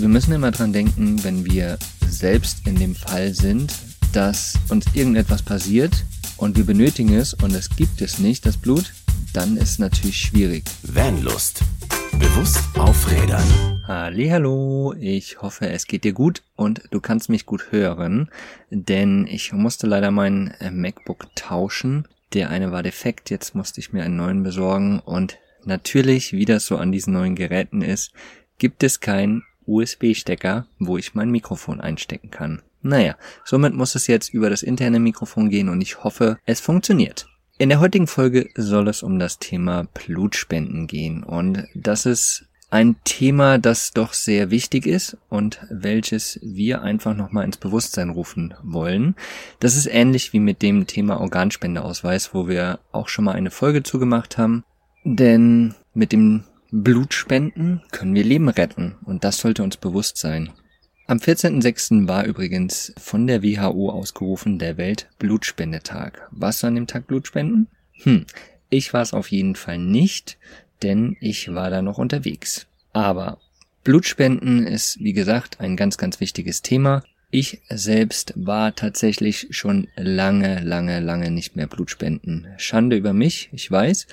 Wir müssen immer dran denken, wenn wir selbst in dem Fall sind, dass uns irgendetwas passiert und wir benötigen es und es gibt es nicht, das Blut, dann ist es natürlich schwierig. Vanlust. Bewusst aufrädern. Hallo, ich hoffe, es geht dir gut und du kannst mich gut hören, denn ich musste leider mein äh, MacBook tauschen. Der eine war defekt, jetzt musste ich mir einen neuen besorgen und natürlich, wie das so an diesen neuen Geräten ist, gibt es kein USB-Stecker, wo ich mein Mikrofon einstecken kann. Naja, somit muss es jetzt über das interne Mikrofon gehen und ich hoffe, es funktioniert. In der heutigen Folge soll es um das Thema Blutspenden gehen und das ist ein Thema, das doch sehr wichtig ist und welches wir einfach nochmal ins Bewusstsein rufen wollen. Das ist ähnlich wie mit dem Thema Organspendeausweis, wo wir auch schon mal eine Folge zugemacht haben. Denn mit dem Blutspenden können wir Leben retten und das sollte uns bewusst sein. Am 14.06. war übrigens von der WHO ausgerufen der Weltblutspendetag. Was an dem Tag Blutspenden? Hm, ich war es auf jeden Fall nicht, denn ich war da noch unterwegs. Aber Blutspenden ist, wie gesagt, ein ganz, ganz wichtiges Thema. Ich selbst war tatsächlich schon lange, lange, lange nicht mehr Blutspenden. Schande über mich, ich weiß.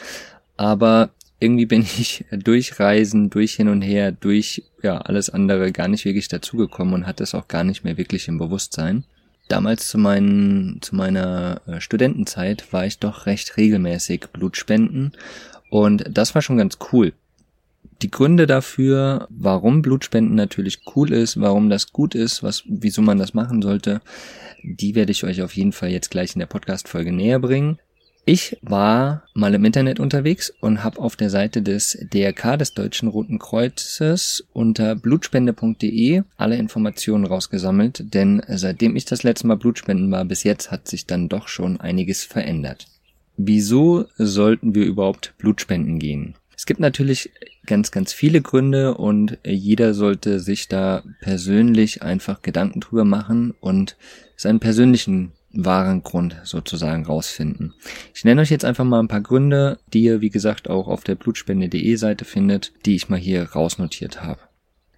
Aber irgendwie bin ich durch Reisen, durch hin und her, durch ja alles andere gar nicht wirklich dazugekommen und hatte es auch gar nicht mehr wirklich im Bewusstsein. Damals zu, meinen, zu meiner äh, Studentenzeit war ich doch recht regelmäßig Blutspenden und das war schon ganz cool. Die Gründe dafür, warum Blutspenden natürlich cool ist, warum das gut ist, was, wieso man das machen sollte, die werde ich euch auf jeden Fall jetzt gleich in der Podcast-Folge näher bringen. Ich war mal im Internet unterwegs und habe auf der Seite des DRK des Deutschen Roten Kreuzes unter blutspende.de alle Informationen rausgesammelt, denn seitdem ich das letzte Mal Blutspenden war, bis jetzt hat sich dann doch schon einiges verändert. Wieso sollten wir überhaupt Blutspenden gehen? Es gibt natürlich ganz, ganz viele Gründe und jeder sollte sich da persönlich einfach Gedanken drüber machen und seinen persönlichen wahren Grund sozusagen rausfinden. Ich nenne euch jetzt einfach mal ein paar Gründe, die ihr wie gesagt auch auf der blutspende.de Seite findet, die ich mal hier rausnotiert habe.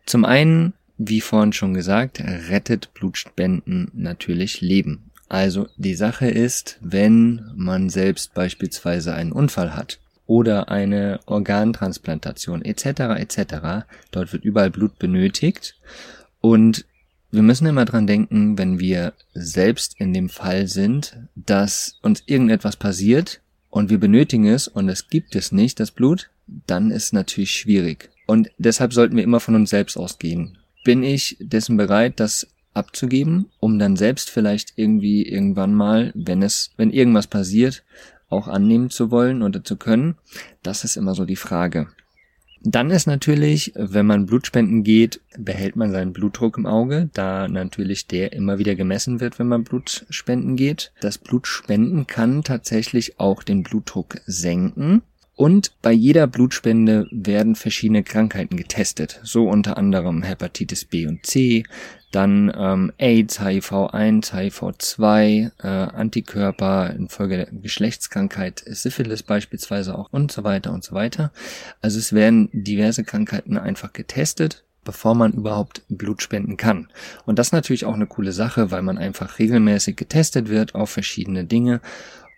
Zum einen, wie vorhin schon gesagt, rettet Blutspenden natürlich Leben. Also die Sache ist, wenn man selbst beispielsweise einen Unfall hat oder eine Organtransplantation etc. etc. Dort wird überall Blut benötigt und wir müssen immer dran denken, wenn wir selbst in dem Fall sind, dass uns irgendetwas passiert und wir benötigen es und es gibt es nicht, das Blut, dann ist natürlich schwierig. Und deshalb sollten wir immer von uns selbst ausgehen. Bin ich dessen bereit, das abzugeben, um dann selbst vielleicht irgendwie irgendwann mal, wenn es, wenn irgendwas passiert, auch annehmen zu wollen oder zu können? Das ist immer so die Frage. Dann ist natürlich, wenn man Blutspenden geht, behält man seinen Blutdruck im Auge, da natürlich der immer wieder gemessen wird, wenn man Blutspenden geht. Das Blutspenden kann tatsächlich auch den Blutdruck senken. Und bei jeder Blutspende werden verschiedene Krankheiten getestet, so unter anderem Hepatitis B und C, dann ähm, AIDS, HIV-1, HIV-2, äh, Antikörper infolge der Geschlechtskrankheit, Syphilis beispielsweise auch und so weiter und so weiter. Also es werden diverse Krankheiten einfach getestet, bevor man überhaupt Blut spenden kann. Und das ist natürlich auch eine coole Sache, weil man einfach regelmäßig getestet wird auf verschiedene Dinge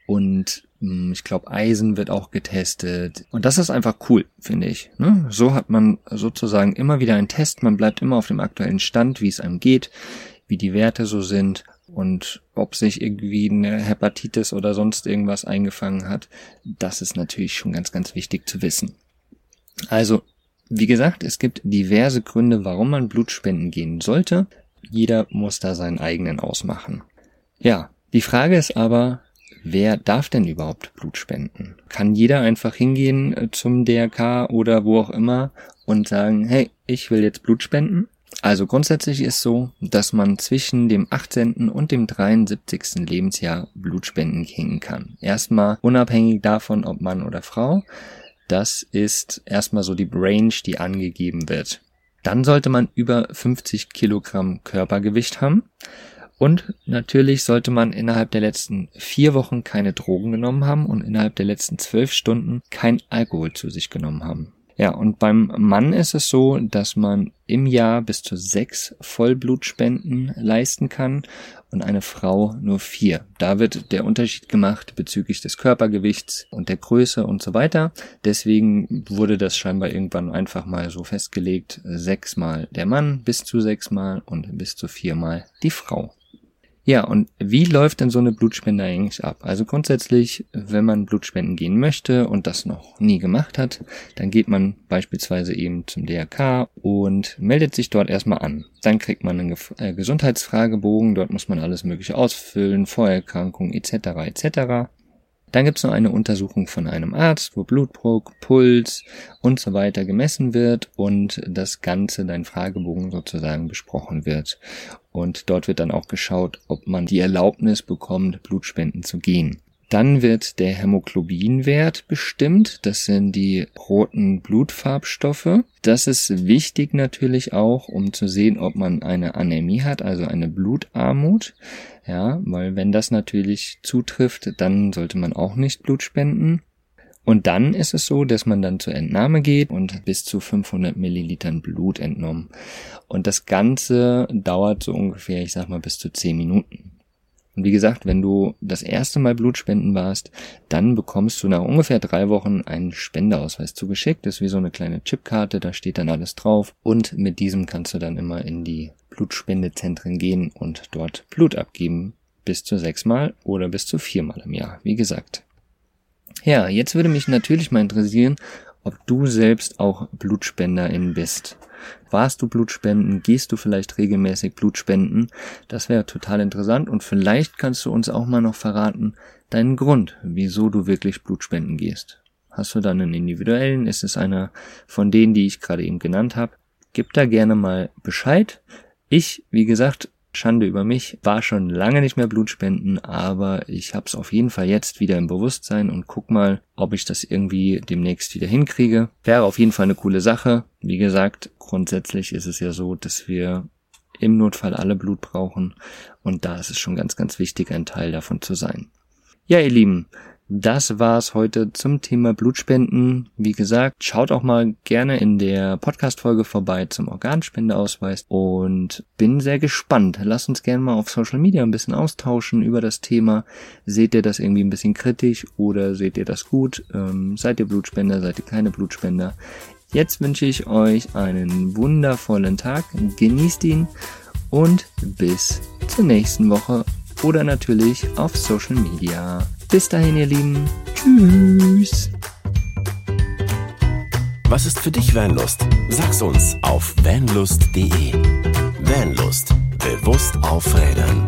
und hm, ich glaube, Eisen wird auch getestet. Und das ist einfach cool, finde ich. Ne? So hat man sozusagen immer wieder einen Test. Man bleibt immer auf dem aktuellen Stand, wie es einem geht, wie die Werte so sind und ob sich irgendwie eine Hepatitis oder sonst irgendwas eingefangen hat. Das ist natürlich schon ganz, ganz wichtig zu wissen. Also, wie gesagt, es gibt diverse Gründe, warum man Blut spenden gehen sollte. Jeder muss da seinen eigenen ausmachen. Ja, die Frage ist aber, wer darf denn überhaupt Blut spenden? Kann jeder einfach hingehen äh, zum DRK oder wo auch immer und sagen, hey, ich will jetzt Blut spenden? Also grundsätzlich ist so, dass man zwischen dem 18. und dem 73. Lebensjahr Blut spenden gehen kann. Erstmal unabhängig davon, ob Mann oder Frau. Das ist erstmal so die Range, die angegeben wird. Dann sollte man über 50 Kilogramm Körpergewicht haben. Und natürlich sollte man innerhalb der letzten vier Wochen keine Drogen genommen haben und innerhalb der letzten zwölf Stunden kein Alkohol zu sich genommen haben. Ja, und beim Mann ist es so, dass man im Jahr bis zu sechs Vollblutspenden leisten kann und eine Frau nur vier. Da wird der Unterschied gemacht bezüglich des Körpergewichts und der Größe und so weiter. Deswegen wurde das scheinbar irgendwann einfach mal so festgelegt, sechsmal der Mann, bis zu sechsmal und bis zu viermal die Frau. Ja, und wie läuft denn so eine Blutspende eigentlich ab? Also grundsätzlich, wenn man Blutspenden gehen möchte und das noch nie gemacht hat, dann geht man beispielsweise eben zum DRK und meldet sich dort erstmal an. Dann kriegt man einen äh, Gesundheitsfragebogen, dort muss man alles mögliche ausfüllen, Vorerkrankungen etc. etc. Dann gibt es noch eine Untersuchung von einem Arzt, wo Blutdruck, Puls und so weiter gemessen wird und das Ganze, dein Fragebogen sozusagen besprochen wird. Und dort wird dann auch geschaut, ob man die Erlaubnis bekommt, Blutspenden zu gehen. Dann wird der Hämoglobinwert bestimmt. Das sind die roten Blutfarbstoffe. Das ist wichtig natürlich auch, um zu sehen, ob man eine Anämie hat, also eine Blutarmut. Ja, weil wenn das natürlich zutrifft, dann sollte man auch nicht Blut spenden. Und dann ist es so, dass man dann zur Entnahme geht und bis zu 500 Millilitern Blut entnommen. Und das Ganze dauert so ungefähr, ich sag mal, bis zu 10 Minuten. Und wie gesagt, wenn du das erste Mal Blutspenden warst, dann bekommst du nach ungefähr drei Wochen einen Spendeausweis zugeschickt. Das ist wie so eine kleine Chipkarte, da steht dann alles drauf. Und mit diesem kannst du dann immer in die Blutspendezentren gehen und dort Blut abgeben. Bis zu sechsmal oder bis zu viermal im Jahr, wie gesagt. Ja, jetzt würde mich natürlich mal interessieren, ob du selbst auch Blutspenderin bist. Warst du Blutspenden? Gehst du vielleicht regelmäßig Blutspenden? Das wäre total interessant und vielleicht kannst du uns auch mal noch verraten, deinen Grund, wieso du wirklich Blutspenden gehst. Hast du dann einen individuellen? Ist es einer von denen, die ich gerade eben genannt habe? Gib da gerne mal Bescheid. Ich, wie gesagt, Schande über mich, war schon lange nicht mehr Blutspenden, aber ich hab's auf jeden Fall jetzt wieder im Bewusstsein und guck mal, ob ich das irgendwie demnächst wieder hinkriege. Wäre auf jeden Fall eine coole Sache. Wie gesagt, grundsätzlich ist es ja so, dass wir im Notfall alle Blut brauchen und da ist es schon ganz, ganz wichtig, ein Teil davon zu sein. Ja, ihr Lieben, das war's heute zum Thema Blutspenden. Wie gesagt, schaut auch mal gerne in der Podcast-Folge vorbei zum Organspendeausweis und bin sehr gespannt. Lasst uns gerne mal auf Social Media ein bisschen austauschen über das Thema. Seht ihr das irgendwie ein bisschen kritisch oder seht ihr das gut? Ähm, seid ihr Blutspender? Seid ihr keine Blutspender? Jetzt wünsche ich euch einen wundervollen Tag. Genießt ihn und bis zur nächsten Woche oder natürlich auf Social Media. Bis dahin, ihr Lieben. Tschüss. Was ist für dich Vanlust? Sag's uns auf vanlust.de. Vanlust. Bewusst aufrädern.